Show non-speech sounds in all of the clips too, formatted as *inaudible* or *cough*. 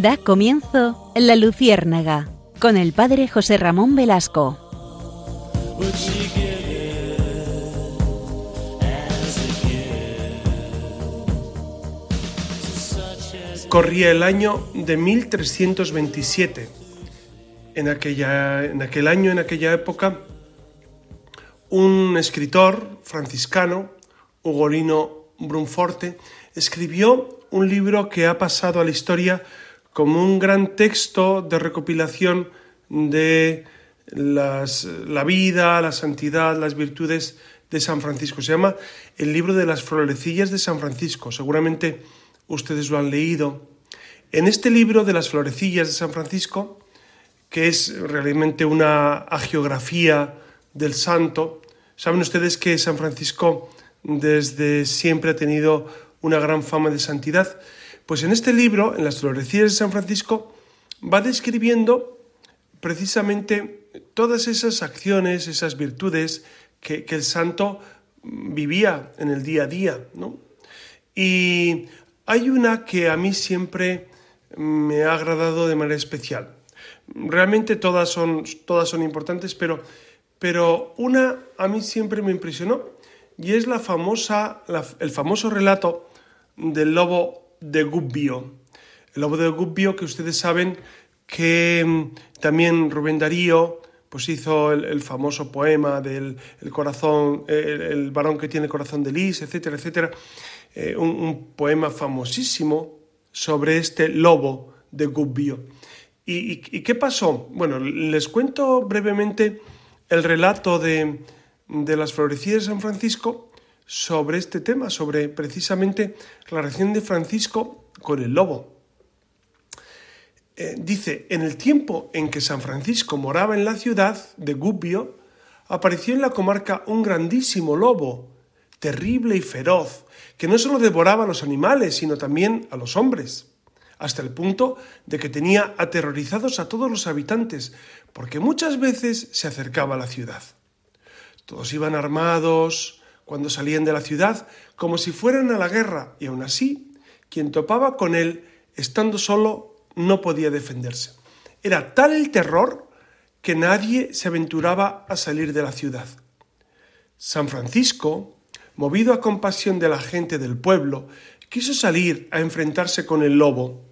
Da comienzo La Luciérnaga con el padre José Ramón Velasco. Corría el año de 1327. En, aquella, en aquel año, en aquella época, un escritor franciscano, Ugolino Brunforte, escribió un libro que ha pasado a la historia como un gran texto de recopilación de la vida, la santidad, las virtudes de San Francisco. Se llama el libro de las florecillas de San Francisco. Seguramente ustedes lo han leído. En este libro de las florecillas de San Francisco, que es realmente una agiografía del santo, saben ustedes que San Francisco desde siempre ha tenido una gran fama de santidad. Pues en este libro, en las florecillas de San Francisco, va describiendo precisamente todas esas acciones, esas virtudes que, el santo vivía en el día a día. Y hay una que a mí siempre me ha agradado de manera especial. Realmente todas son, todas son importantes, pero, pero una a mí siempre me impresionó y es la famosa, el famoso relato del lobo de Gubbio. El lobo de Gubbio que ustedes saben que mm, también Rubén Darío pues hizo el, famoso poema del corazón, el, varón que tiene corazón de lis, etcétera, etcétera, eh, un, poema famosísimo sobre este lobo de Gubbio. ¿Y, y, qué pasó? Bueno, les cuento brevemente el relato de, de las florecidas de San Francisco sobre este tema, sobre precisamente la relación de Francisco con el lobo. Eh, dice, en el tiempo en que San Francisco moraba en la ciudad de Gubbio, apareció en la comarca un grandísimo lobo, terrible y feroz, que no solo devoraba a los animales, sino también a los hombres, hasta el punto de que tenía aterrorizados a todos los habitantes, porque muchas veces se acercaba a la ciudad. Todos iban armados cuando salían de la ciudad como si fueran a la guerra, y aun así, quien topaba con él, estando solo, no podía defenderse. Era tal el terror que nadie se aventuraba a salir de la ciudad. San Francisco, movido a compasión de la gente del pueblo, quiso salir a enfrentarse con el lobo,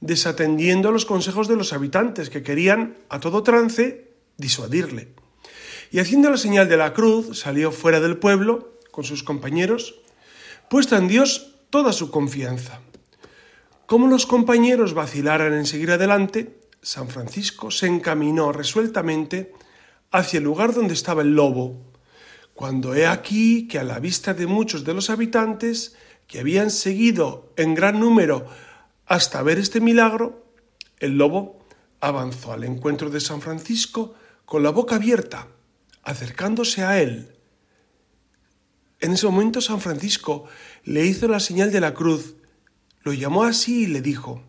desatendiendo los consejos de los habitantes que querían, a todo trance, disuadirle y haciendo la señal de la cruz salió fuera del pueblo con sus compañeros, puesta en Dios toda su confianza. Como los compañeros vacilaran en seguir adelante, San Francisco se encaminó resueltamente hacia el lugar donde estaba el lobo, cuando he aquí que a la vista de muchos de los habitantes que habían seguido en gran número hasta ver este milagro, el lobo avanzó al encuentro de San Francisco con la boca abierta acercándose a él. En ese momento San Francisco le hizo la señal de la cruz, lo llamó así y le dijo,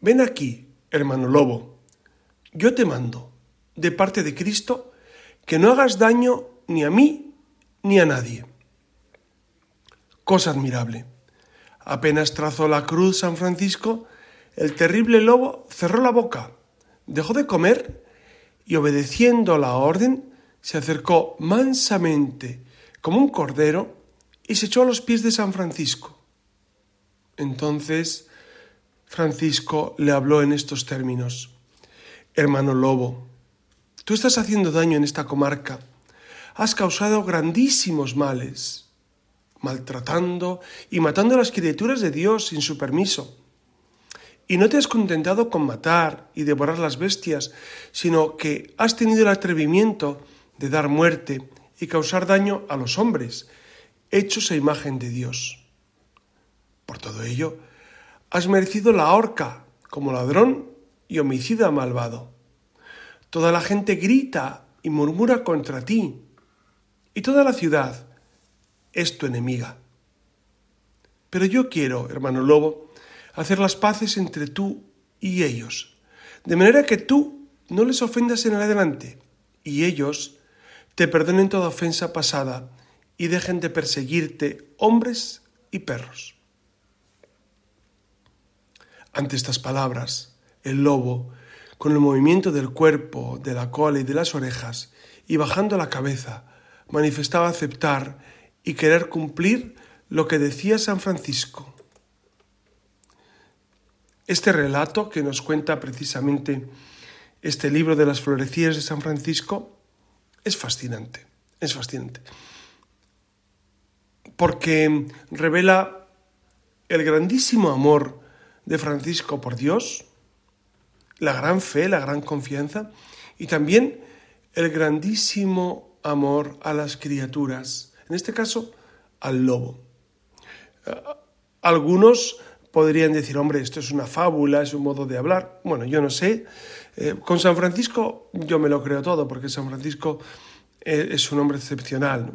Ven aquí, hermano lobo, yo te mando, de parte de Cristo, que no hagas daño ni a mí ni a nadie. Cosa admirable. Apenas trazó la cruz San Francisco, el terrible lobo cerró la boca, dejó de comer y obedeciendo la orden, se acercó mansamente como un cordero y se echó a los pies de San Francisco. Entonces Francisco le habló en estos términos. Hermano Lobo, tú estás haciendo daño en esta comarca. Has causado grandísimos males, maltratando y matando a las criaturas de Dios sin su permiso. Y no te has contentado con matar y devorar las bestias, sino que has tenido el atrevimiento de dar muerte y causar daño a los hombres, hechos a imagen de Dios. Por todo ello, has merecido la horca como ladrón y homicida malvado. Toda la gente grita y murmura contra ti, y toda la ciudad es tu enemiga. Pero yo quiero, hermano lobo, hacer las paces entre tú y ellos, de manera que tú no les ofendas en el adelante y ellos te perdonen toda ofensa pasada y dejen de perseguirte hombres y perros. Ante estas palabras, el lobo, con el movimiento del cuerpo, de la cola y de las orejas, y bajando la cabeza, manifestaba aceptar y querer cumplir lo que decía San Francisco. Este relato que nos cuenta precisamente este libro de las florecillas de San Francisco es fascinante, es fascinante, porque revela el grandísimo amor de Francisco por Dios, la gran fe, la gran confianza y también el grandísimo amor a las criaturas, en este caso al lobo. Eh, algunos podrían decir, hombre, esto es una fábula, es un modo de hablar. Bueno, yo no sé. Eh, con San Francisco yo me lo creo todo, porque San Francisco eh, es un hombre excepcional.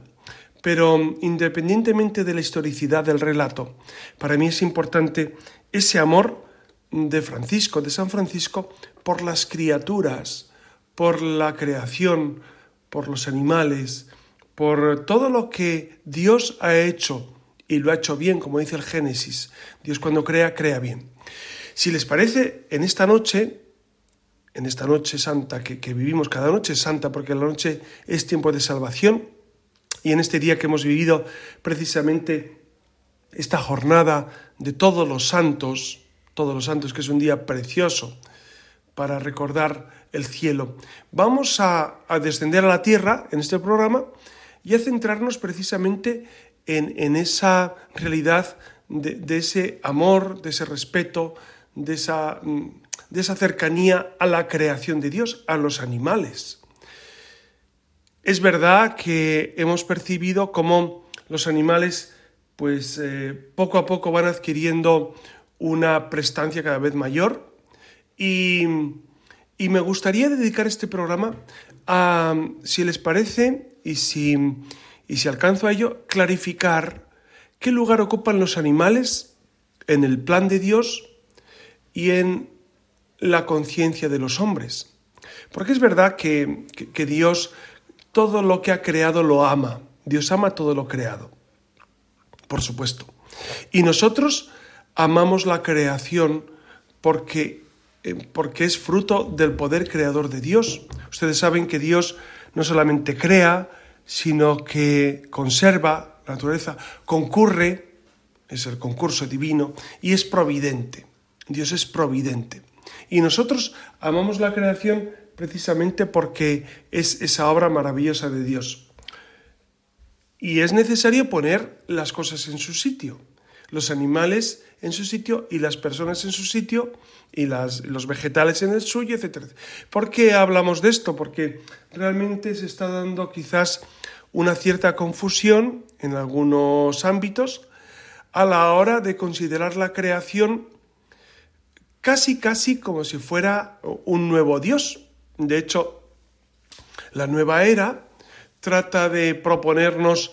Pero independientemente de la historicidad del relato, para mí es importante ese amor de Francisco, de San Francisco, por las criaturas, por la creación, por los animales, por todo lo que Dios ha hecho y lo ha hecho bien, como dice el Génesis. Dios cuando crea, crea bien. Si les parece, en esta noche, en esta noche santa que, que vivimos, cada noche santa porque la noche es tiempo de salvación, y en este día que hemos vivido precisamente esta jornada de todos los santos, todos los santos, que es un día precioso para recordar el cielo. Vamos a, descender a la tierra en este programa y a centrarnos precisamente en, esa realidad de, ese amor, de ese respeto, de esa, de esa cercanía a la creación de Dios, a los animales. Es verdad que hemos percibido cómo los animales pues eh, poco a poco van adquiriendo una prestancia cada vez mayor y, me gustaría dedicar este programa a, si les parece y si, y si alcanzo a ello, clarificar qué lugar ocupan los animales en el plan de Dios y en la conciencia de los hombres. Porque es verdad que, que, Dios todo lo que ha creado lo ama. Dios ama todo lo creado. Por supuesto. Y nosotros amamos la creación porque, eh, porque es fruto del poder creador de Dios. Ustedes saben que Dios no solamente crea, sino que conserva la naturaleza, concurre, es el concurso divino, y es providente. Dios es providente. Y nosotros amamos la creación precisamente porque es esa obra maravillosa de Dios. Y es necesario poner las cosas en su sitio. Los animales en su sitio y las personas en su sitio y los vegetales en el suyo, etc. ¿Por qué hablamos de esto? Porque realmente se está dando quizás una cierta confusión en algunos ámbitos a la hora de considerar la creación casi casi como si fuera un nuevo Dios. De hecho, la nueva era trata de proponernos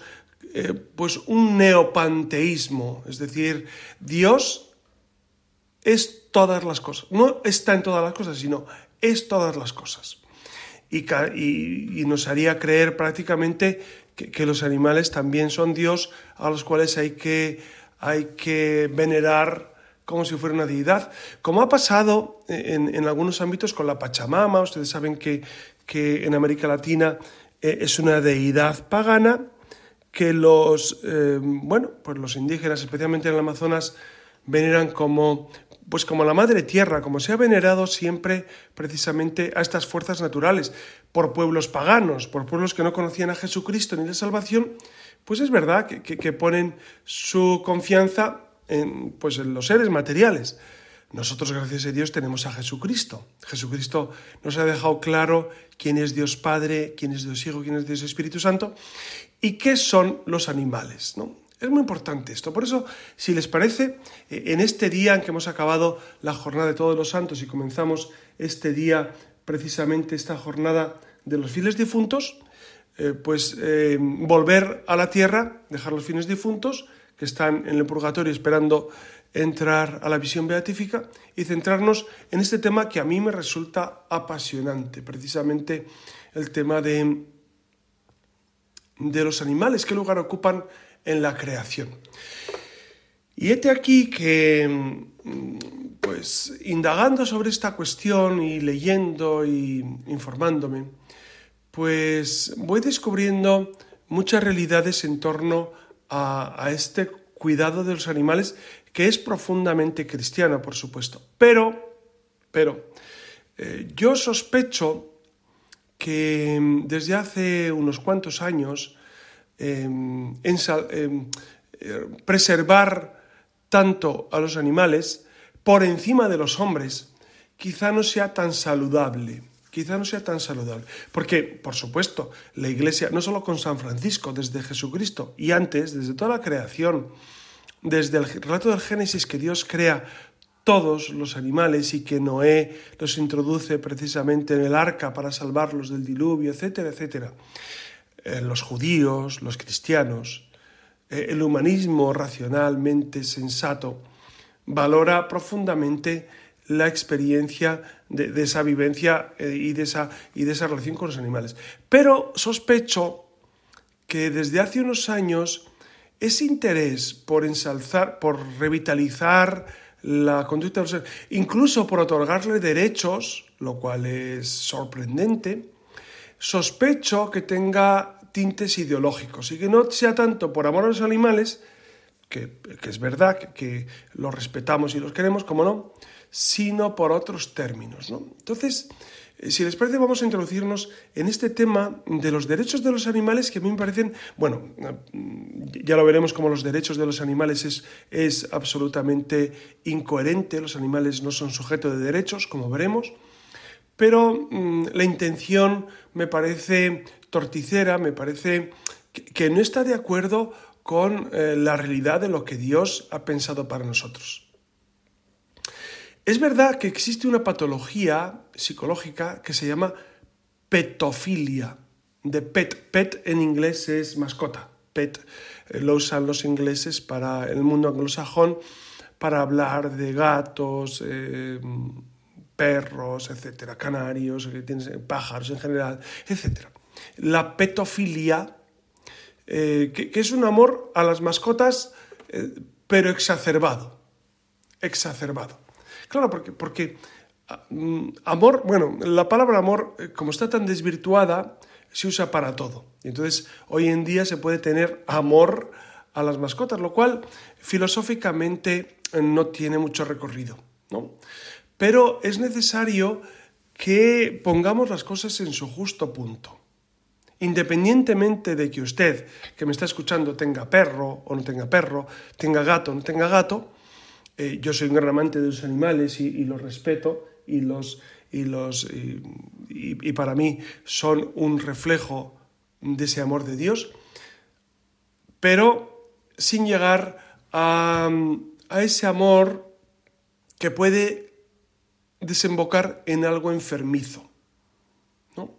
eh, pues un neopanteísmo, es decir, Dios es todas las cosas, no está en todas las cosas, sino es todas las cosas. Y, nos haría creer prácticamente que, los animales también son Dios, a los cuales hay que, hay que venerar como si fuera una deidad, como ha pasado en, algunos ámbitos con la Pachamama, ustedes saben que, que en América Latina eh, es una deidad pagana, que los, eh, bueno, pues los indígenas, especialmente en el Amazonas, veneran como, pues como la madre tierra, como se ha venerado siempre precisamente a estas fuerzas naturales, por pueblos paganos, por pueblos que no conocían a Jesucristo ni la salvación, pues es verdad que, que, ponen su confianza en, pues en los seres materiales. Nosotros, gracias a Dios, tenemos a Jesucristo. Jesucristo nos ha dejado claro quién es Dios Padre, quién es Dios Hijo, quién es Dios Espíritu Santo y qué son los animales. ¿no? Es muy importante esto. Por eso, si les parece, eh, en este día en que hemos acabado la jornada de todos los santos y comenzamos este día, precisamente esta jornada de los fieles difuntos, eh, pues eh, volver a la tierra, dejar los fieles difuntos que están en el purgatorio esperando entrar a la visión beatífica y centrarnos en este tema que a mí me resulta apasionante, precisamente el tema de, de los animales, qué lugar ocupan en la creación. Y este aquí que, pues indagando sobre esta cuestión y leyendo y informándome, pues voy descubriendo muchas realidades en torno a, este cuidado de los animales que es profundamente cristiano, por supuesto. Pero, pero, eh, yo sospecho que mm, desde hace unos cuantos años em, em, eh, preservar tanto a los animales por encima de los hombres quizá no sea tan saludable quizá no sea tan saludable. Porque, por supuesto, la Iglesia, no solo con San Francisco, desde Jesucristo y antes, desde toda la creación, desde el relato del Génesis que Dios crea todos los animales y que Noé los introduce precisamente en el arca para salvarlos del diluvio, etcétera, etcétera. Eh, los judíos, los cristianos, eh, el humanismo racionalmente sensato valora profundamente la experiencia de, esa vivencia eh, y, de esa, y de esa relación con los animales. Pero sospecho que desde hace unos años ese interés por ensalzar, por revitalizar la conducta de los animales, incluso por otorgarle derechos, lo cual es sorprendente, sospecho que tenga tintes ideológicos y que no sea tanto por amor a los animales, que, es verdad que, que los respetamos y los queremos, como no, sino por otros términos. ¿no? Entonces, si les parece, vamos a introducirnos en este tema de los derechos de los animales que a mí me parecen, bueno, mm, ya lo veremos como los derechos de los animales es, es absolutamente incoherente, los animales no son sujeto de derechos, como veremos, pero mm, la intención me parece torticera, me parece que, no está de acuerdo con eh, la realidad de lo que Dios ha pensado para nosotros. Es verdad que existe una patología psicológica que se llama petofilia. De pet, pet en inglés es mascota. Pet eh, lo usan los ingleses para el mundo anglosajón para hablar de gatos, eh, perros, etcétera, canarios, pájaros en general, etcétera. La petofilia, eh, que, es un amor a las mascotas, pero exacerbado. Exacerbado. Claro, porque, porque ah, mm, amor, bueno, la palabra amor, eh, como está tan desvirtuada, se usa para todo. Entonces, hoy en día se puede tener amor a las mascotas, lo cual filosóficamente eh, no tiene mucho recorrido, ¿no? Pero es necesario que pongamos las cosas en su justo punto. Independientemente de que usted, que me está escuchando, tenga perro o no tenga perro, tenga gato o no tenga gato, eh, yo soy un gran amante de los animales y, los respeto y, los, y, los, y, para mí son un reflejo de ese amor de Dios, pero sin llegar a, a ese amor que puede desembocar en algo enfermizo. ¿no?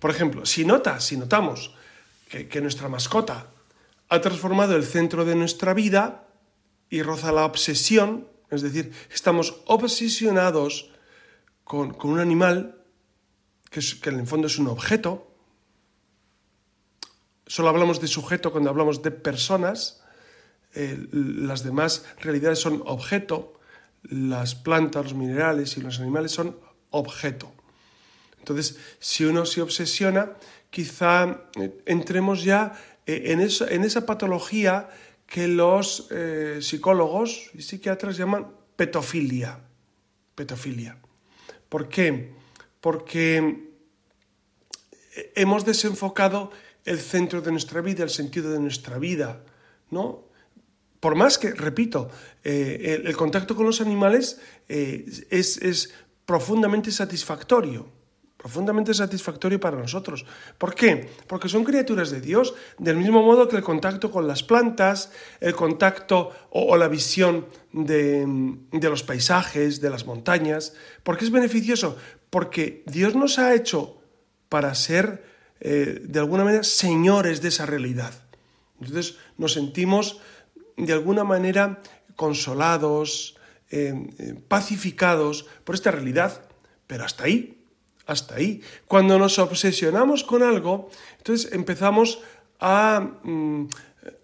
Por ejemplo, si notas, si notamos que, que nuestra mascota ha transformado el centro de nuestra vida, y roza la obsesión, es decir, estamos obsesionados con, un animal que, en el fondo es un objeto. Solo hablamos de sujeto cuando hablamos de personas. Eh, las demás realidades son objeto. Las plantas, los minerales y los animales son objeto. Entonces, si uno se obsesiona, quizá eh, entremos ya eh, en, en esa patología que los eh, psicólogos y psiquiatras llaman petofilia. Petofilia. ¿Por qué? Porque hemos desenfocado el centro de nuestra vida, el sentido de nuestra vida, ¿no? Por más que, repito, eh, el, contacto con los animales eh, es, es profundamente satisfactorio profundamente satisfactorio para nosotros. ¿Por qué? Porque son criaturas de Dios, del mismo modo que el contacto con las plantas, el contacto o, la visión de, los paisajes, de las montañas. ¿Por qué es beneficioso? Porque Dios nos ha hecho para ser, eh, de alguna manera, señores de esa realidad. Entonces nos sentimos, de alguna manera, consolados, eh, eh, pacificados por esta realidad, pero hasta ahí, hasta ahí. Cuando nos obsesionamos con algo, entonces empezamos a, mm,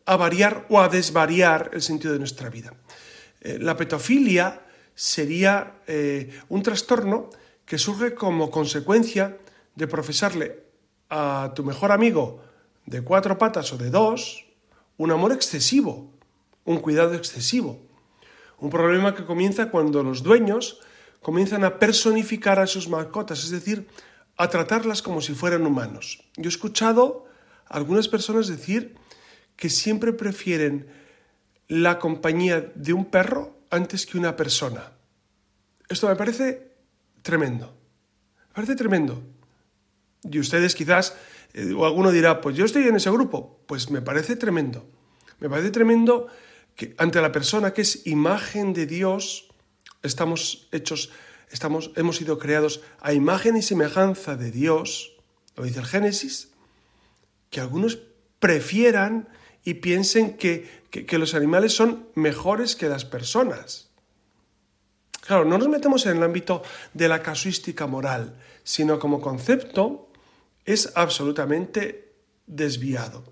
variar o a desvariar el sentido de nuestra vida. Eh, la petofilia sería eh, un trastorno que surge como consecuencia de profesarle a tu mejor amigo de cuatro patas o de dos un amor excesivo, un cuidado excesivo. Un problema que comienza cuando los dueños comienzan a personificar a sus mascotas, es decir, a tratarlas como si fueran humanos. Yo he escuchado a algunas personas decir que siempre prefieren la compañía de un perro antes que una persona. Esto me parece tremendo. Me parece tremendo. Y ustedes quizás, eh, o alguno dirá, pues yo estoy en ese grupo. Pues me parece tremendo. Me parece tremendo que ante la persona que es imagen de Dios, estamos hechos, estamos, hemos sido creados a imagen y semejanza de Dios, lo dice el Génesis, que algunos prefieran y piensen que, que, los animales son mejores que las personas. Claro, no nos metemos en el ámbito de la casuística moral, sino como concepto es absolutamente desviado.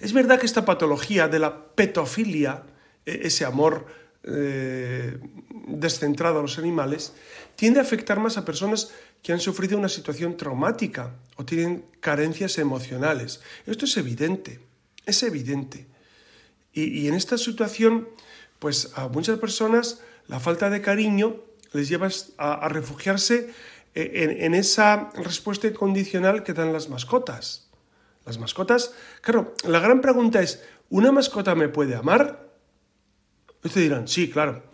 Es verdad que esta patología de la petofilia, e, ese amor eh, descentrado a los animales, tiende a afectar más a personas que han sufrido una situación traumática o tienen carencias emocionales. Esto es evidente, es evidente. Y, en esta situación, pues a muchas personas la falta de cariño les lleva a, refugiarse eh, en, esa respuesta incondicional que dan las mascotas. Las mascotas, claro, la gran pregunta es, ¿una mascota me puede amar? Ustedes dirán, sí, claro.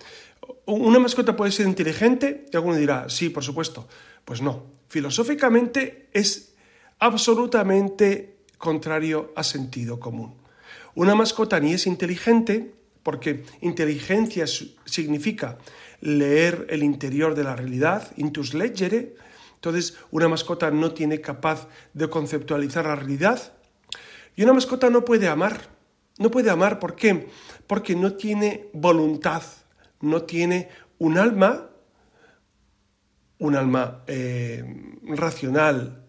¿Una mascota puede ser inteligente? Y alguno dirá, sí, por supuesto. Pues no. Filosóficamente es absolutamente contrario a sentido común. Una mascota ni es inteligente, porque inteligencia significa leer el interior de la realidad, intus leggere, entonces, una mascota no tiene capaz de conceptualizar la realidad. Y una mascota no puede amar. No puede amar, ¿por qué? Porque no tiene voluntad, no tiene un alma, un alma eh, racional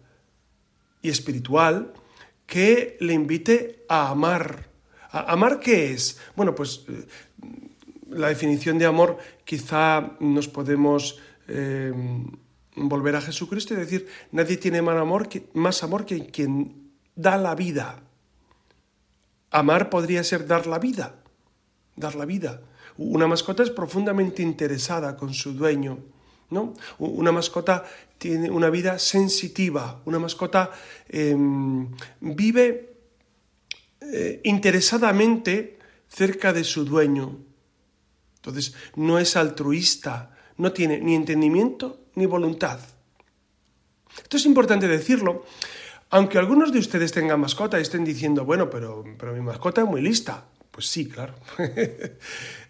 y espiritual, que le invite a amar. ¿Amar qué es? Bueno, pues eh, la definición de amor quizá nos podemos... Eh, volver a Jesucristo y decir, nadie tiene más amor que, más amor que quien da la vida. Amar podría ser dar la vida, dar la vida. Una mascota es profundamente interesada con su dueño, ¿no? Una mascota tiene una vida sensitiva, una mascota em, vive eh, interesadamente cerca de su dueño. Entonces, no es altruista, no tiene ni entendimiento ni voluntad. Esto es importante decirlo, aunque algunos de ustedes tengan mascota y estén diciendo, bueno, pero, pero mi mascota es muy lista. Pues sí, claro. *laughs*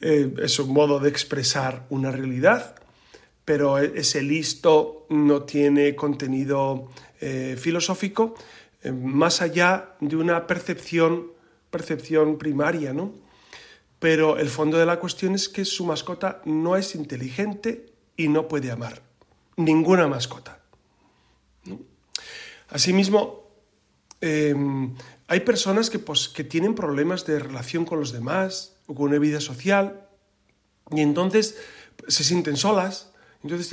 Eh, es un modo de expresar una realidad, pero ese listo no tiene contenido eh, filosófico eh, más allá de una percepción, percepción primaria, ¿no? Pero el fondo de la cuestión es que su mascota no es inteligente y no puede amar ninguna mascota. Asimismo, em, hay personas que, pues, que tienen problemas de relación con los demás o con una vida social y entonces se sienten solas. Entonces.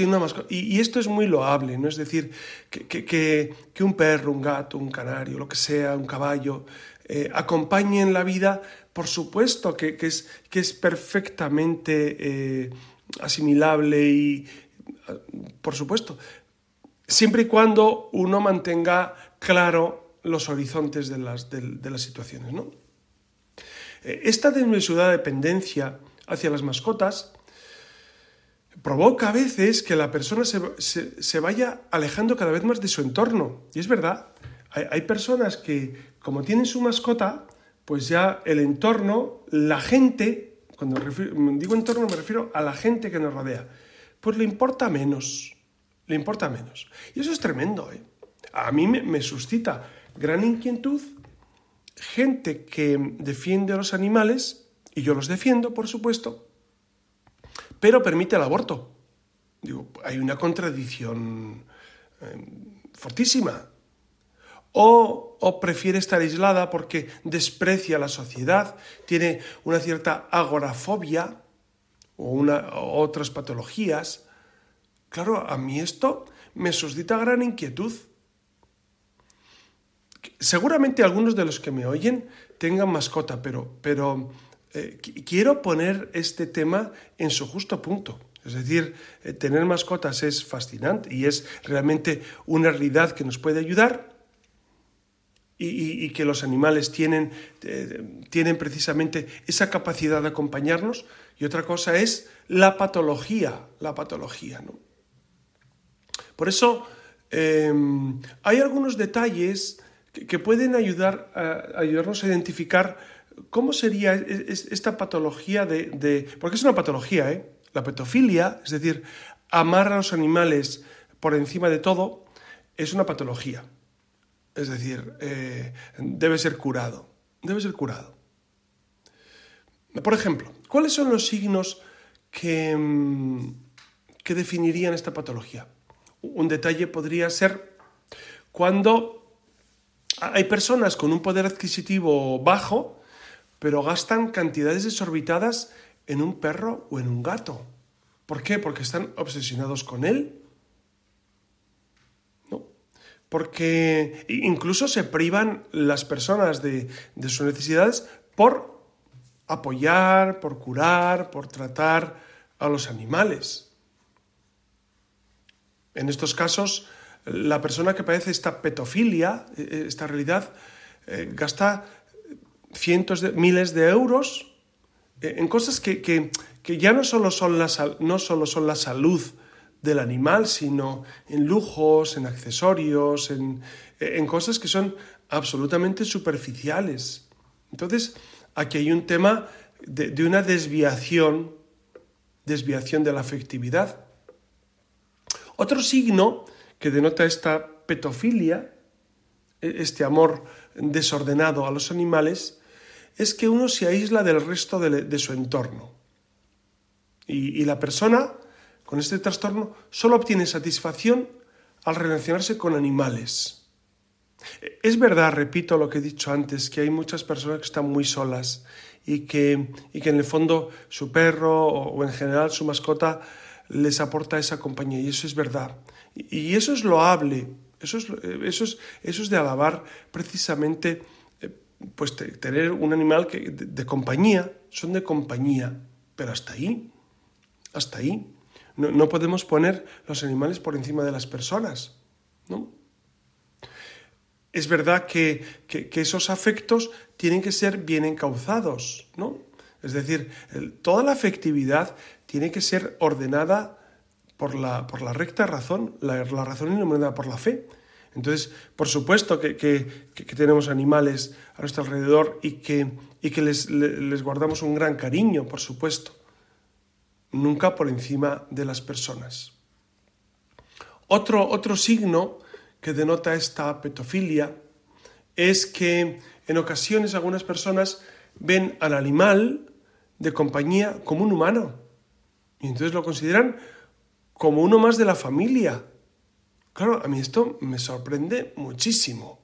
Y, esto es muy loable, ¿no? Es decir, que, un perro, un gato, un canario, lo que sea, un caballo, eh, acompañen la vida, por supuesto que, es, perfectamente eh, asimilable y, por supuesto, siempre y cuando uno mantenga claro los horizontes de las, situaciones. ¿no? Eh, esta desmesurada dependencia hacia las mascotas provoca a veces que la persona se, vaya alejando cada vez más de su entorno. Y es verdad, hay, personas que como tienen su mascota, pues ya el entorno, la gente, cuando digo entorno me refiero a la gente que nos rodea, pues le importa menos, le importa menos. Y eso es tremendo, ¿eh? A mí me, suscita gran inquietud gente que defiende a los animales, y yo los defiendo, por supuesto, pero permite el aborto. Digo, hay una contradicción eh, fortísima. O, o, prefiere estar aislada porque desprecia a la sociedad, tiene una cierta agorafobia, o, una, otras patologías, claro, a mí esto me suscita gran inquietud. Seguramente algunos de los que me oyen tengan mascota, pero, eh, quiero poner este tema en su justo punto. Es decir, eh, tener mascotas es fascinante y es realmente una realidad que nos puede ayudar y, que los animales tienen, eh, tienen precisamente esa capacidad de acompañarnos. Y otra cosa es la patología, la patología. ¿no? Por eso em, hay algunos detalles que, pueden ayudar a, ayudarnos a identificar cómo sería esta patología de, Porque es una patología, ¿eh? La petofilia, es decir, amar a los animales por encima de todo, es una patología. Es decir, eh, debe ser curado. Debe ser curado. Por ejemplo, ¿cuáles son los signos que, mm, que definirían esta patología? Un detalle podría ser cuando hay personas con un poder adquisitivo bajo, pero gastan cantidades desorbitadas en un perro o en un gato. ¿Por qué? Porque están obsesionados con él. ¿No? Porque incluso se privan las personas de, sus necesidades por apoyar, por curar, por tratar a los animales. En estos casos, la persona que padece esta petofilia, e, e, esta realidad, eh, gasta cientos de miles de euros eh, en cosas que, ya no solo, son la, no solo son la salud del animal, sino en lujos, en accesorios, en, eh, en cosas que son absolutamente superficiales. Entonces, aquí hay un tema de, de, una desviación, desviación de la afectividad. Otro signo que denota esta petofilia, e, este amor desordenado a los animales, es que uno se aísla del resto de, su entorno. Y, la persona con este trastorno solo obtiene satisfacción al relacionarse con animales. Es verdad, repito lo que he dicho antes, que hay muchas personas que están muy solas y que, que en el fondo su perro o, en general su mascota les aporta esa compañía y eso es verdad. Y, eso es loable, eso es, eso es, eso es de alabar precisamente pues tener un animal que, de, compañía, son de compañía, pero hasta ahí, hasta ahí. No, podemos poner los animales por encima de las personas, ¿no? Es verdad que, esos afectos tienen que ser bien encauzados, ¿no? Es decir, toda la afectividad tiene que ser ordenada por la, por la recta razón, la, razón iluminada por la fe. Entonces, por supuesto que, tenemos animales a nuestro alrededor y que, que les, guardamos un gran cariño, por supuesto. Nunca por encima de las personas. Otro, otro signo que denota esta petofilia es que en ocasiones algunas personas ven al animal de compañía como un humano y entonces lo consideran como uno más de la familia Claro, a mí esto me sorprende muchísimo.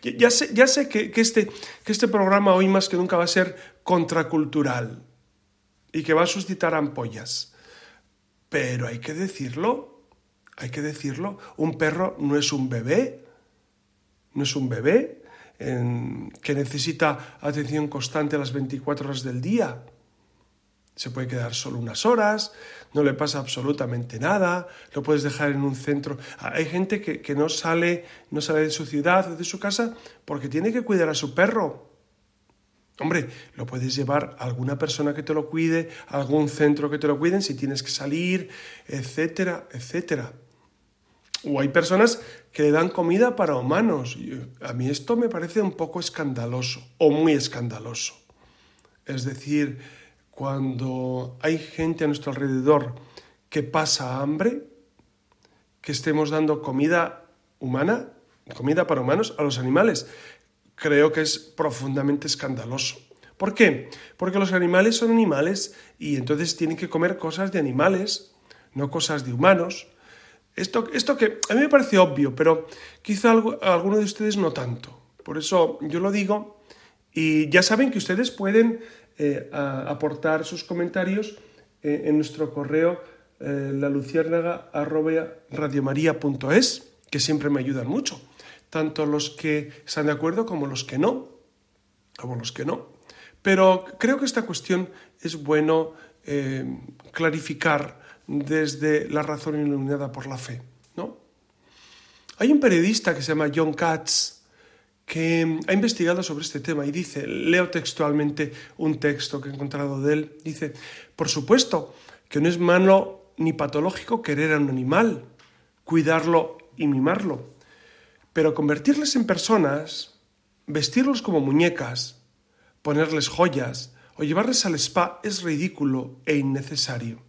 Ya, sé, ya sé que, este, que este programa hoy más que nunca va a ser contracultural y que va a suscitar ampollas. Pero hay que decirlo, hay que decirlo, un perro no es un bebé, no es un bebé que necesita atención constante las 24 horas del día se puede quedar solo unas horas, no le pasa absolutamente nada, lo puedes dejar en un centro. Hay gente que, no, sale, no sale de su ciudad o de su casa porque tiene que cuidar a su perro. Hombre, lo puedes llevar a alguna persona que te lo cuide, a algún centro que te lo cuiden si tienes que salir, etcétera, etcétera. O hay personas que le dan comida para humanos. A mí esto me parece un poco escandaloso o muy escandaloso. Es decir, cuando hay gente a nuestro alrededor que pasa hambre, que estemos dando comida humana, comida para humanos, a los animales. Creo que es profundamente escandaloso. ¿Por qué? Porque los animales son animales y entonces tienen que comer cosas de animales, no cosas de humanos. Esto, esto que a mí me parece obvio, pero quizá a alguno de ustedes no tanto. Por eso yo lo digo y ya saben que ustedes pueden eh, aportar sus comentarios eh, en nuestro correo eh, laluciérnaga.radiomaría.es, que siempre me ayudan mucho, tanto los que están de acuerdo como los que no, como los que no. Pero creo que esta cuestión es bueno clarificar desde la razón iluminada por la fe, ¿no? Hay un periodista que se llama John Katz que ha investigado sobre este tema y dice, leo textualmente un texto que he encontrado de él, dice, por supuesto que no es malo ni patológico querer a un animal, cuidarlo y mimarlo, pero convertirles en personas, vestirlos como muñecas, ponerles joyas o llevarles al spa es ridículo e innecesario.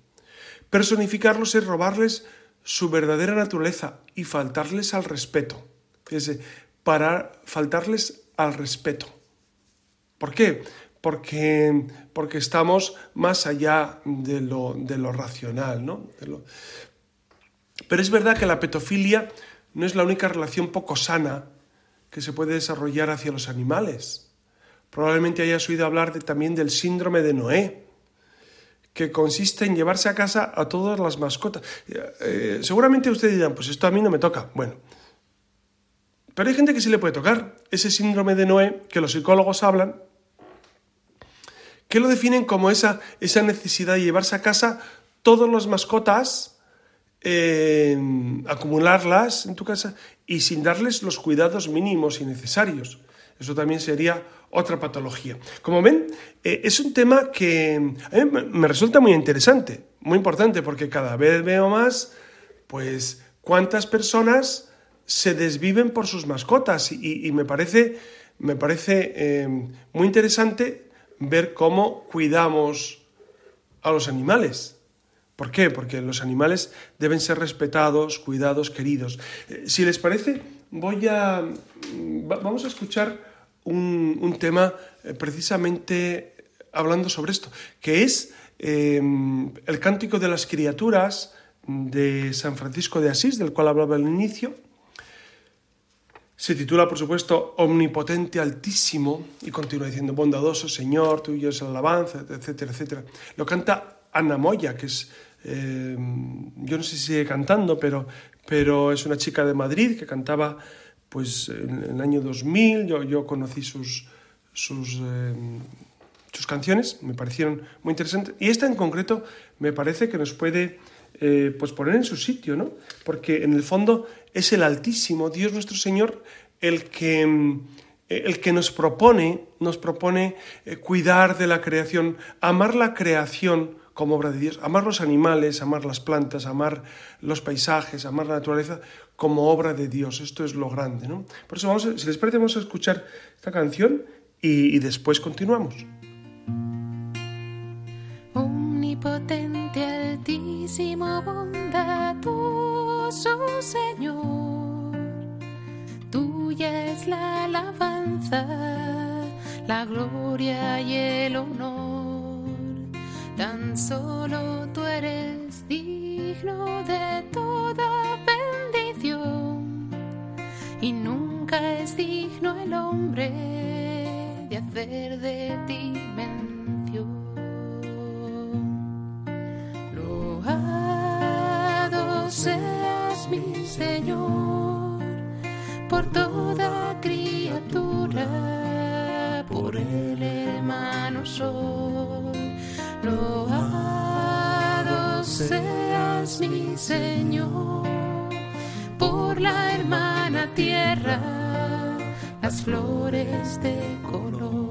Personificarlos es robarles su verdadera naturaleza y faltarles al respeto. Fíjese, para faltarles al respeto. ¿Por qué? Porque, porque estamos más allá de lo, de lo racional, ¿no? Pero es verdad que la petofilia no es la única relación poco sana que se puede desarrollar hacia los animales. Probablemente hayas oído hablar también del síndrome de Noé, que consiste en llevarse a casa a todas las mascotas. Eh, seguramente ustedes dirán, pues esto a mí no me toca. Bueno, pero hay gente que sí le puede tocar. Ese síndrome de Noé, que los psicólogos hablan, que lo definen como esa, esa necesidad de llevarse a casa todas las mascotas, acumularlas en tu casa y sin darles los cuidados mínimos y necesarios. Eso también sería otra patología. Como ven, eh, es un tema que a mí me resulta muy interesante, muy importante, porque cada vez veo más, pues, cuántas personas se desviven por sus mascotas y, me parece, me parece eh, muy interesante ver cómo cuidamos a los animales. ¿Por qué? Porque los animales deben ser respetados, cuidados, queridos. Eh, si les parece, voy a vamos a escuchar un, tema eh, precisamente hablando sobre esto, que es el cántico de las criaturas de San Francisco de Asís, del cual hablaba al inicio. Se titula, por supuesto, Omnipotente Altísimo y continúa diciendo, bondadoso Señor, tuyo es la alabanza, etcétera, etcétera. Lo canta Ana Moya, que es, eh, yo no sé si sigue cantando, pero, pero es una chica de Madrid que cantaba pues en, el año 2000 yo, yo conocí sus, sus, eh, sus, canciones, me parecieron muy interesantes. Y esta en concreto me parece que nos puede eh, pues poner en su sitio, ¿no? Porque en el fondo es el Altísimo, Dios nuestro Señor, el que, el que nos propone, nos propone eh, cuidar de la creación, amar la creación como obra de Dios, amar los animales, amar las plantas, amar los paisajes, amar la naturaleza como obra de Dios. Esto es lo grande, ¿no? Por eso, vamos si les parece, vamos a escuchar esta canción y, y después continuamos. Omnipotente, altísimo, bondadoso Señor, tuya es la alabanza, la gloria y el honor. Tan solo tú eres digno de toda y nunca es digno el hombre de hacer de ti mención. Loado seas mi Señor por toda criatura, por el hermano sol. Loado seas mi Señor por la hermana tierra las flores de color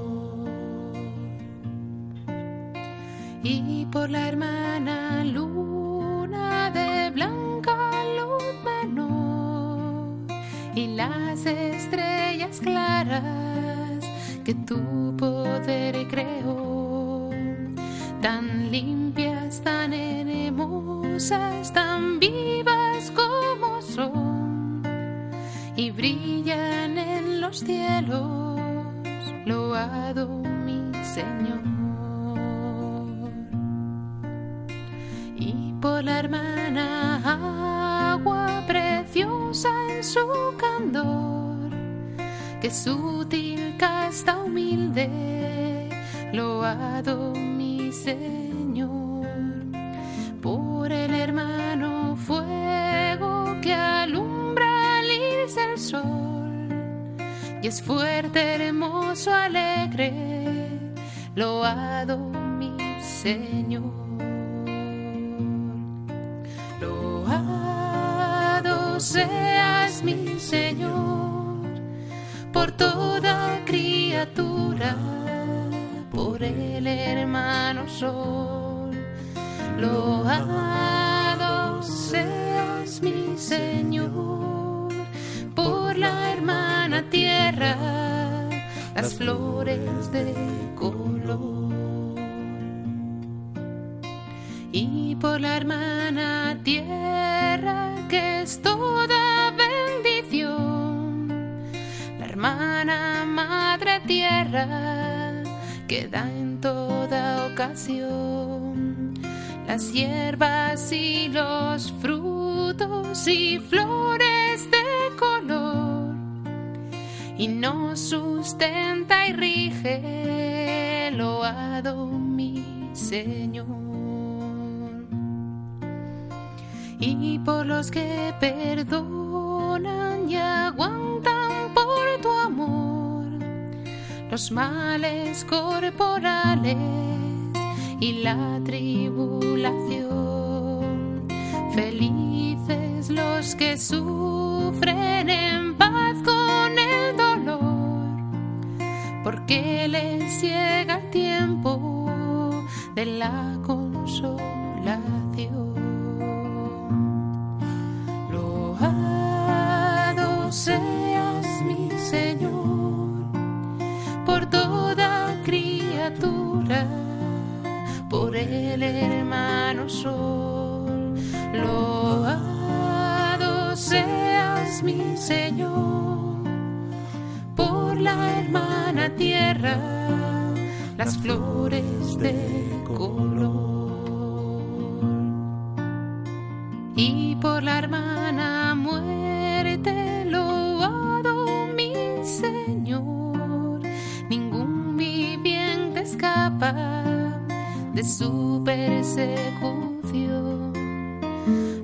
y por la hermana luna de blanca luz menor y las estrellas claras que tu poder creó tan limpias tan hermosas tan vivas como son y brillan en los cielos, loado mi Señor. Por la hermana agua preciosa en su candor, que sutil casta humilde loado mi Señor, por el hermano fuego que alumbra al irse el sol, y es fuerte, hermoso, alegre, loado mi Señor. Seas mi Señor por toda criatura por el hermano sol. Loado seas mi Señor, por la hermana tierra, las flores de color. Y por la hermana tierra que es toda bendición, la hermana madre tierra que da en toda ocasión. Las hierbas y los frutos y flores de color. Y nos sustenta y rige loado mi Señor y por los que perdonan y aguantan por tu amor los males corporales y la tribulación. Felices los que sufren en sol. Loado seas mi Señor, por la hermana tierra, las flores de color. Y por la hermana de su persecución.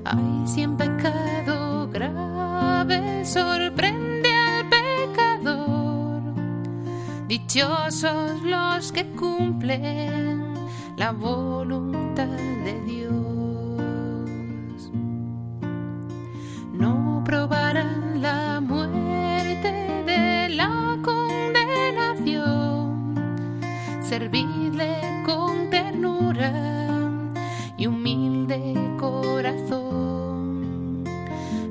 Ay, si en pecado grave sorprende al pecador, dichosos los que cumplen la voluntad de Dios. No probarán la muerte de la servidle con y humilde corazón.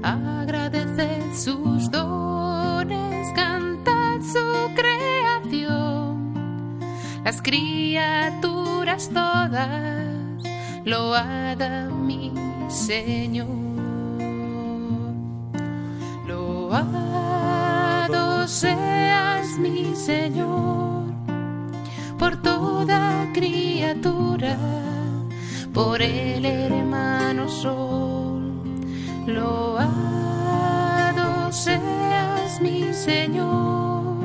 Agradeced sus dones, cantad su creación. Las criaturas todas, loada mi Señor. Loado seas mi Señor toda criatura, por el hermano sol. Loado seas mi Señor,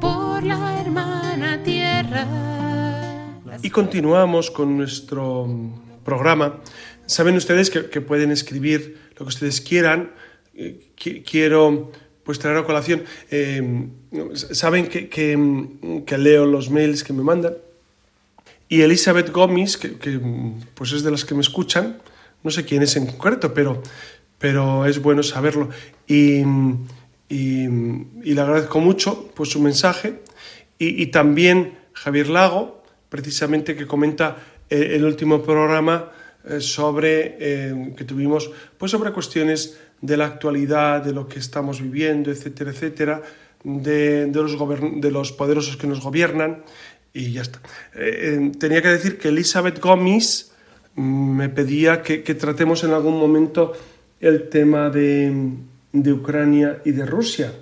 por la hermana tierra. Y continuamos con nuestro programa. Saben ustedes que, que pueden escribir lo que ustedes quieran. Eh, quiero pues traer a colación. Eh, saben que, que, leo los mails que me mandan. Y Elizabeth Gomis, que, pues es de las que me escuchan, no sé quién es en concreto, pero, pero es bueno saberlo. Y, y, le agradezco mucho pues, su mensaje. Y, también Javier Lago, precisamente que comenta eh, el último programa eh, sobre que tuvimos pues sobre cuestiones de la actualidad, de lo que estamos viviendo, etcétera, etcétera, de, de, los, de los, poderosos que nos gobiernan y ya está. Eh, eh, tenía que decir que Elizabeth Gomis mm, me pedía que, tratemos en algún momento el tema de, de Ucrania y de Rusia.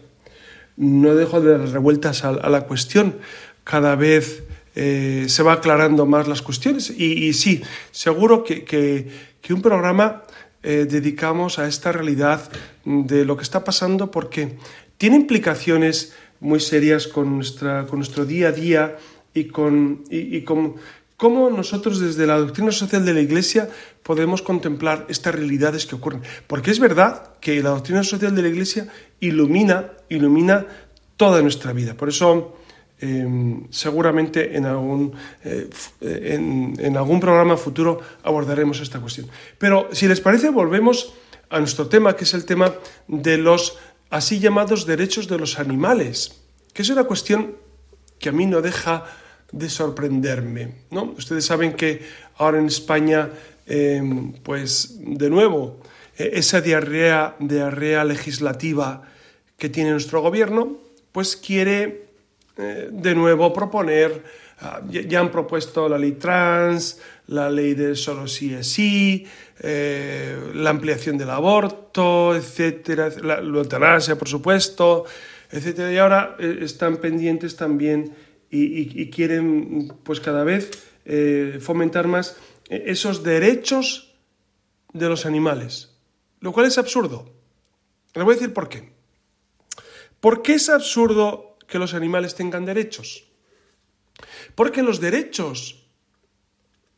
No dejo de dar revueltas a, la cuestión. Cada vez eh, se va aclarando más las cuestiones y, sí, seguro que, que un programa eh, dedicamos a esta realidad de lo que está pasando porque tiene implicaciones muy serias con, nuestra, con nuestro día a día y con, y, con cómo nosotros desde la doctrina social de la Iglesia podemos contemplar estas realidades que ocurren. Porque es verdad que la doctrina social de la Iglesia ilumina, ilumina toda nuestra vida. Por eso em, seguramente en algún, eh, en, en algún programa futuro abordaremos esta cuestión. Pero si les parece, volvemos a nuestro tema, que es el tema de los así llamados derechos de los animales, que es una cuestión que a mí no deja de sorprenderme. ¿no? Ustedes saben que ahora en España, em, pues de nuevo, e, esa diarrea, diarrea legislativa que tiene nuestro gobierno, pues quiere eh, de nuevo proponer, ah, ya, han propuesto la ley trans, la ley de solo sí es sí, eh, la ampliación del aborto, etcétera, la, eutanasia, por supuesto, etcétera, y ahora eh, están pendientes también y, quieren pues cada vez fomentar más esos derechos de los animales, lo cual es absurdo. Les voy a decir por qué. ¿Por qué es absurdo que los animales tengan derechos? Porque los derechos,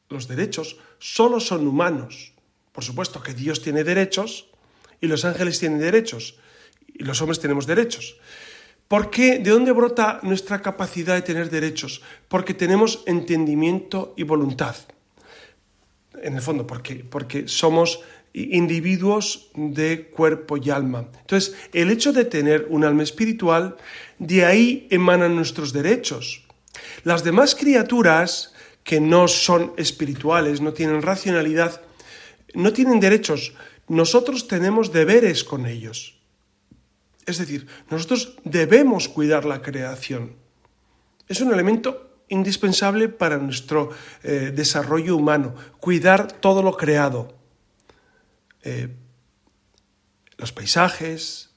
los derechos solo son humanos. Por supuesto que Dios tiene derechos y los ángeles tienen derechos y los hombres tenemos derechos. ¿Por qué? ¿De dónde brota nuestra capacidad de tener derechos? Porque tenemos entendimiento y voluntad. En el fondo, porque, porque somos individuos de cuerpo y alma. Entonces, el hecho de tener un alma espiritual, de ahí emanan nuestros derechos. Las demás criaturas que no son espirituales, no tienen racionalidad, no tienen derechos. Nosotros tenemos deberes con ellos. Es decir, nosotros debemos cuidar la creación. Es un elemento indispensable para nuestro eh, desarrollo humano, cuidar todo lo creado. Eh, los paisajes,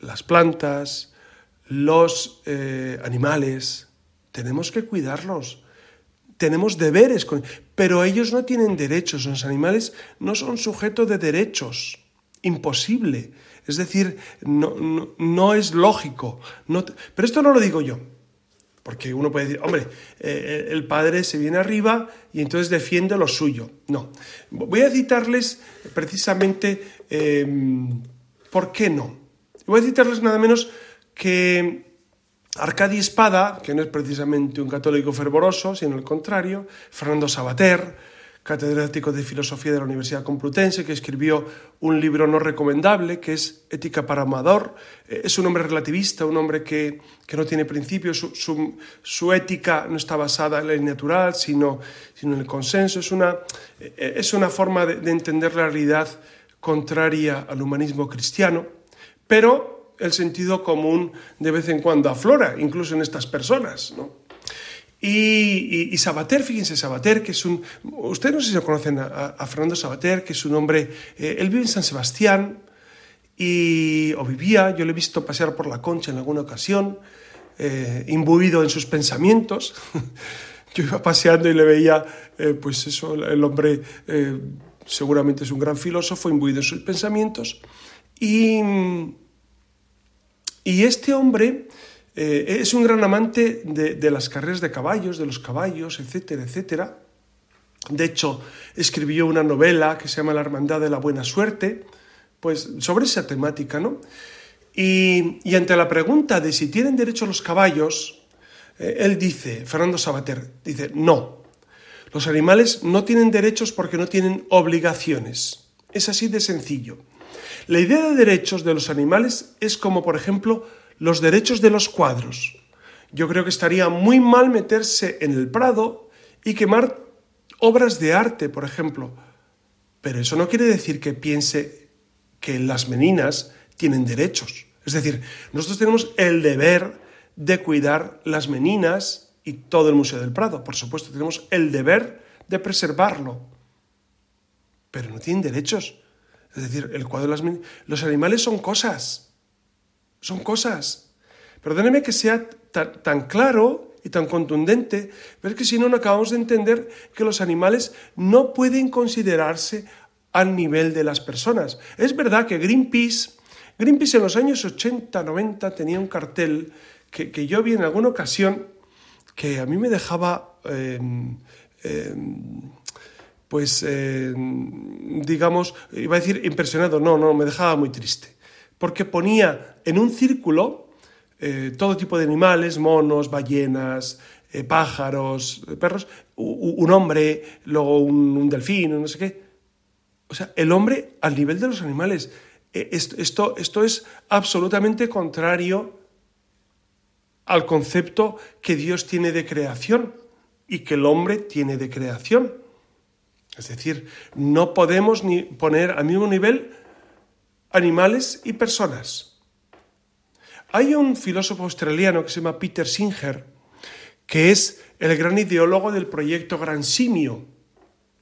las plantas, los eh, animales, tenemos que cuidarlos. Tenemos deberes, pero ellos no tienen derechos, los animales no son sujetos de derechos. Imposible. Es decir, no, es lógico. pero esto no lo digo yo. Porque uno puede decir, hombre, eh, el padre se viene arriba y entonces defiende lo suyo. No. Voy a citarles precisamente em, por qué no. Voy a citarles nada menos que Arcadi Espada, que no es precisamente un católico fervoroso, sino al contrario, Fernando Sabater, catedrático de filosofía de la Universidad Complutense, que escribió un libro no recomendable, que es Ética para Amador. Eh, es un hombre relativista, un hombre que, no tiene principios, su, ética no está basada en la ley natural, sino, sino en el consenso. Es una, eh, es una forma de, de entender la realidad contraria al humanismo cristiano, pero el sentido común de vez en cuando aflora, incluso en estas personas. ¿no? Y, Sabater, fíjense, Sabater, que es un... Ustedes no sé si conocen a, Fernando Sabater, que es un hombre... Eh, él vive en San Sebastián, y, o vivía, yo le he visto pasear por la concha en alguna ocasión, eh, imbuido en sus pensamientos. *laughs* yo iba paseando y le veía, eh, pues eso, el hombre seguramente es un gran filósofo, imbuido en sus pensamientos. Y, y este hombre eh, es un gran amante de, las carreras de caballos, de los caballos, etcétera, etcétera. De hecho, escribió una novela que se llama La Hermandad de la Buena Suerte, pues sobre esa temática, ¿no? Y, ante la pregunta de si tienen derecho los caballos, eh, él dice, Fernando Sabater, dice, no, los animales no tienen derechos porque no tienen obligaciones. Es así de sencillo. La idea de derechos de los animales es como, por ejemplo, los derechos de los cuadros. Yo creo que estaría muy mal meterse en el Prado y quemar obras de arte, por ejemplo. Pero eso no quiere decir que piense que las meninas tienen derechos. Es decir, nosotros tenemos el deber de cuidar las meninas y todo el Museo del Prado. Por supuesto, tenemos el deber de preservarlo. Pero no tienen derechos. Es decir, el cuadro de las meninas... Los animales son cosas. Son cosas. Perdóneme que sea tan, claro y tan contundente, pero es que si no, no acabamos de entender que los animales no pueden considerarse al nivel de las personas. Es verdad que Greenpeace, Greenpeace en los años 80, 90 tenía un cartel que, yo vi en alguna ocasión que a mí me dejaba, em, em, pues, em, digamos, iba a decir impresionado, no, no, me dejaba muy triste, porque ponía en un círculo eh, todo tipo de animales, monos, ballenas, eh, pájaros, perros, un hombre, luego un, delfín, no sé qué. O sea, el hombre al nivel de los animales. Eh, esto, esto es absolutamente contrario al concepto que Dios tiene de creación y que el hombre tiene de creación. Es decir, no podemos ni poner al mismo nivel animales y personas. Hay un filósofo australiano que se llama Peter Singer, que es el gran ideólogo del proyecto Gran Simio.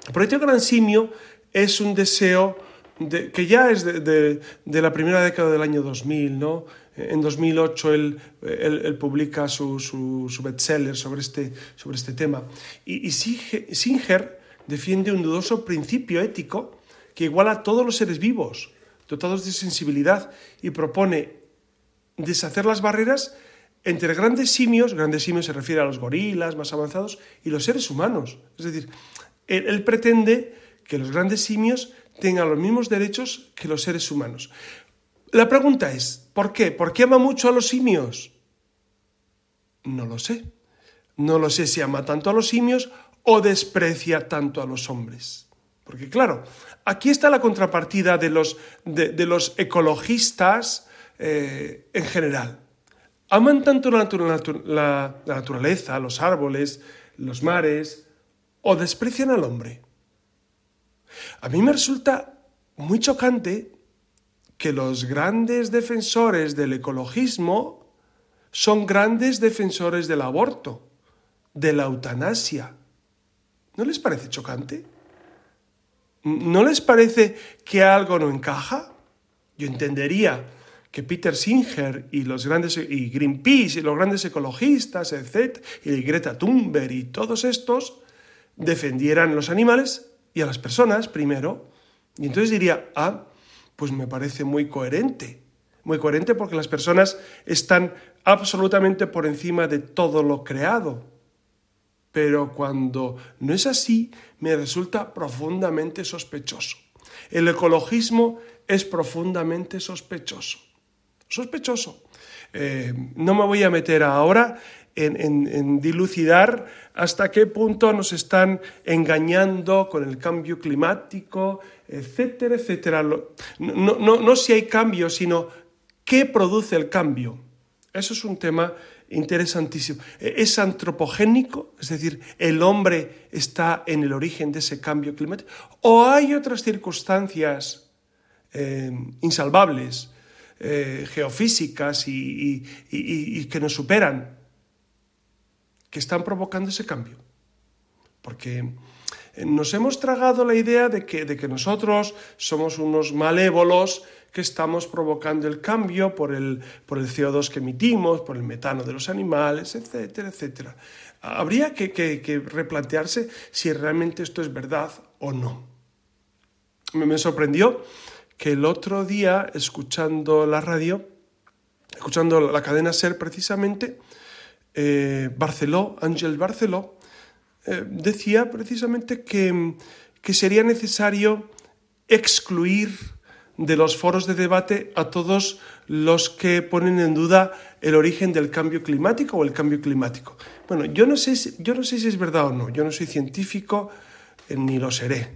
El proyecto Gran Simio es un deseo que ya es de, la primera década del año 2000, ¿no? En 2008 él, publica su, su, bestseller sobre este, sobre este tema. Y, y Singer defiende un dudoso principio ético que iguala a todos los seres vivos, dotados de sensibilidad, y propone deshacer las barreras entre grandes simios, grandes simios se refiere a los gorilas más avanzados, y los seres humanos. Es decir, él pretende que los grandes simios tengan los mismos derechos que los seres humanos. La pregunta es, ¿por qué? ¿Por qué ama mucho a los simios? No lo sé. No lo sé si ama tanto a los simios o desprecia tanto a los hombres. Porque claro, aquí está la contrapartida de los, de, los ecologistas eh, en general. Aman tanto la, la naturaleza, los árboles, los mares, o desprecian al hombre. A mí me resulta muy chocante que los grandes defensores del ecologismo son grandes defensores del aborto, de la eutanasia. ¿No les parece chocante? ¿No les parece que algo no encaja? Yo entendería que Peter Singer y los grandes y Greenpeace y los grandes ecologistas, etc., y Greta Thunberg y todos estos defendieran los animales y a las personas primero, y entonces diría, ah, pues me parece muy coherente. Muy coherente porque las personas están absolutamente por encima de todo lo creado. Pero cuando no es así, me resulta profundamente sospechoso. El ecologismo es profundamente sospechoso. Sospechoso. Eh, no me voy a meter ahora en, dilucidar hasta qué punto nos están engañando con el cambio climático, etcétera, etcétera. No, no, no si hay cambio, sino qué produce el cambio. Eso es un tema interesantísimo. ¿Es antropogénico? Es decir, ¿el hombre está en el origen de ese cambio climático? ¿O hay otras circunstancias eh, insalvables, eh, geofísicas y, que nos superan? que están provocando ese cambio. Porque eh, nos hemos tragado la idea de que, de que nosotros somos unos malévolos que estamos provocando el cambio por el, por el CO2 que emitimos, por el metano de los animales, etcétera, etcétera. Habría que, replantearse si realmente esto es verdad o no. Me, me sorprendió que el otro día, escuchando la radio, escuchando la cadena SER precisamente, eh, Barceló, Ángel Barceló, eh, decía precisamente que, sería necesario excluir de los foros de debate a todos los que ponen en duda el origen del cambio climático o el cambio climático. Bueno, yo no sé yo no sé si es verdad o no, yo no soy científico eh, ni lo seré,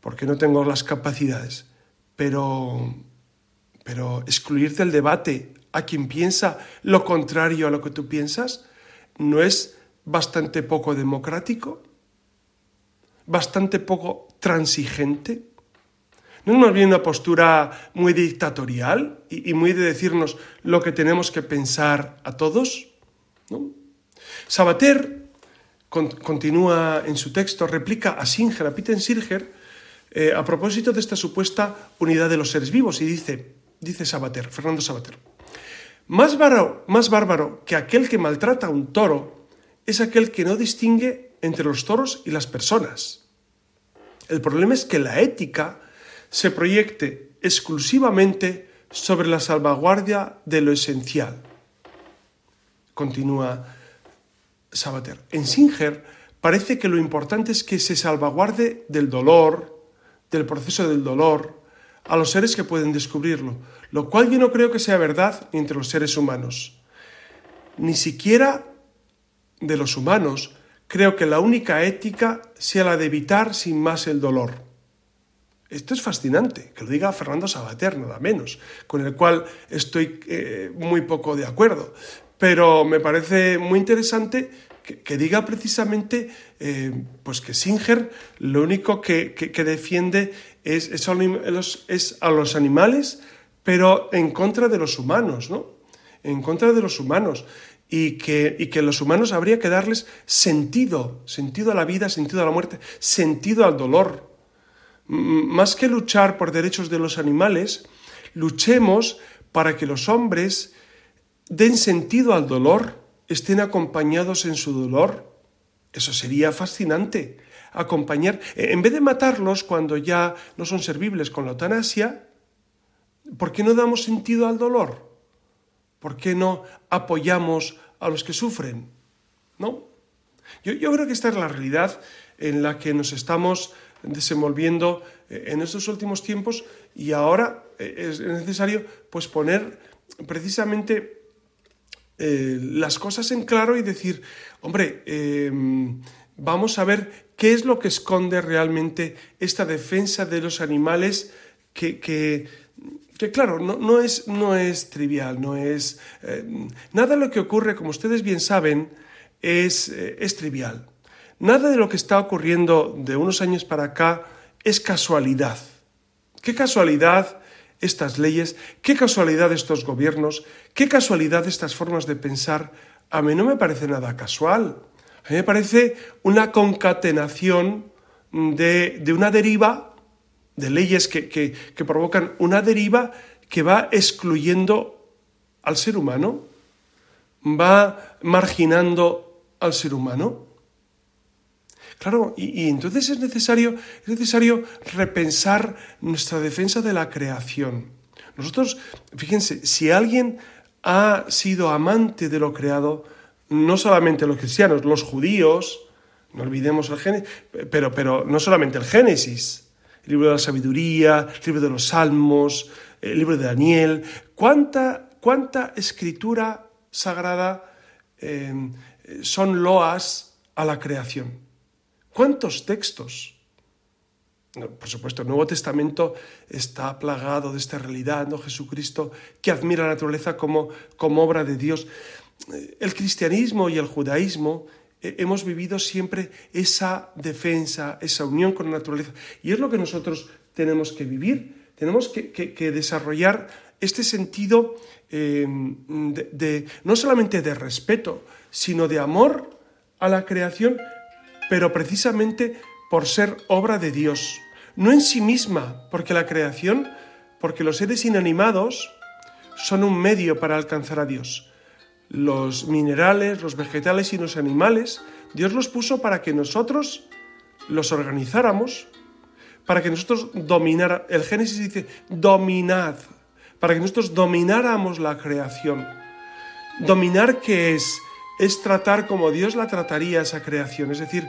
porque no tengo las capacidades, pero, pero excluir del debate a quien piensa lo contrario a lo que tú piensas, ¿no es bastante poco democrático? ¿Bastante poco transigente? ¿No es más bien una postura muy dictatorial y, muy de decirnos lo que tenemos que pensar a todos? Sabater continúa en su texto, replica a Singer, a Peter Singer, eh, a propósito de esta supuesta unidad de los seres vivos y dice, dice Sabater, Fernando Sabater, más bárbaro, que aquel que maltrata a un toro es aquel que no distingue entre los toros y las personas. El problema es que la ética se proyecte exclusivamente sobre la salvaguardia de lo esencial. Continúa Sabater. En Singer parece que lo importante es que se salvaguarde del dolor, del proceso del dolor, a los seres que pueden descubrirlo, lo cual yo no creo que sea verdad entre los seres humanos. Ni siquiera de los humanos creo que la única ética sea la de evitar sin más el dolor. Esto es fascinante, que lo diga Fernando Sabater, nada menos, con el cual estoy eh, muy poco de acuerdo. Pero me parece muy interesante que, diga precisamente eh, pues que Singer lo único que, defiende es, es, a los animales, pero en contra de los humanos, ¿no? En contra de los humanos. Y que, y que los humanos habría que darles sentido, sentido a la vida, sentido a la muerte, sentido al dolor más que luchar por derechos de los animales, luchemos para que los hombres den sentido al dolor, estén acompañados en su dolor. Eso sería fascinante. Acompañar, en vez de matarlos cuando ya no son servibles con la eutanasia, ¿por qué no damos sentido al dolor? ¿Por qué no apoyamos a los que sufren? ¿No? Yo, creo que esta es la realidad en la que nos estamos desenvolviendo eh, en estos últimos tiempos y ahora eh, es necesario pues poner precisamente eh, las cosas en claro y decir, hombre, vamos a ver qué es lo que esconde realmente esta defensa de los animales que, claro, no, no, es, no, es, trivial, no es... nada de lo que ocurre, como ustedes bien saben, es, es trivial. Nada de lo que está ocurriendo de unos años para acá es casualidad. Qué casualidad estas leyes, qué casualidad estos gobiernos, qué casualidad estas formas de pensar. A mí no me parece nada casual. A mí me parece una concatenación de, una deriva, de leyes que, que provocan una deriva que va excluyendo al ser humano, va marginando al ser humano. Claro, y, entonces es necesario, es necesario repensar nuestra defensa de la creación. Nosotros, fíjense, si alguien ha sido amante de lo creado, no solamente los cristianos, los judíos, no olvidemos el Génesis, pero, pero no solamente el Génesis, el libro de la sabiduría, el libro de los salmos, el libro de Daniel, cuánta, cuánta escritura sagrada eh, son loas a la creación. ¿Cuántos textos? Por supuesto, el Nuevo Testamento está plagado de esta realidad, ¿no? Jesucristo que admira la naturaleza como, como obra de Dios. El cristianismo y el judaísmo eh, hemos vivido siempre esa defensa, esa unión con la naturaleza. Y es lo que nosotros tenemos que vivir. Tenemos que, desarrollar este sentido eh, de, no solamente de respeto, sino de amor a la creación, pero precisamente por ser obra de Dios, no en sí misma, porque la creación, porque los seres inanimados son un medio para alcanzar a Dios. Los minerales, los vegetales y los animales, Dios los puso para que nosotros los organizáramos, para que nosotros dominara. El Génesis dice, dominad, para que nosotros domináramos la creación. Dominar qué es es tratar como Dios la trataría esa creación, es decir,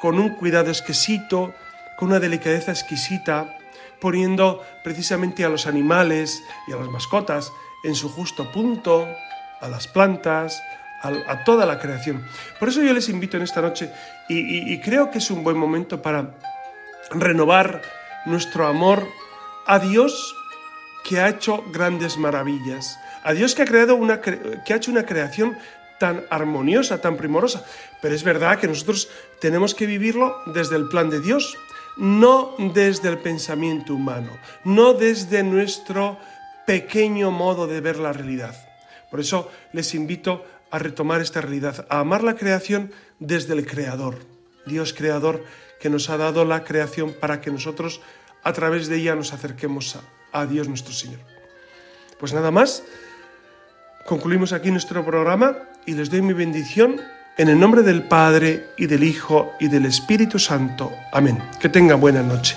con un cuidado exquisito, con una delicadeza exquisita, poniendo precisamente a los animales y a las mascotas en su justo punto, a las plantas, a, toda la creación. Por eso yo les invito en esta noche y, creo que es un buen momento para renovar nuestro amor a Dios que ha hecho grandes maravillas, a Dios que ha creado una que ha hecho una creación tan armoniosa, tan primorosa. Pero es verdad que nosotros tenemos que vivirlo desde el plan de Dios, no desde el pensamiento humano, no desde nuestro pequeño modo de ver la realidad. Por eso les invito a retomar esta realidad, a amar la creación desde el Creador, Dios Creador que nos ha dado la creación para que nosotros a través de ella nos acerquemos a, Dios nuestro Señor. Pues nada más, concluimos aquí nuestro programa y les doy mi bendición en el nombre del Padre y del Hijo y del Espíritu Santo. Amén. Que tengan buena noche.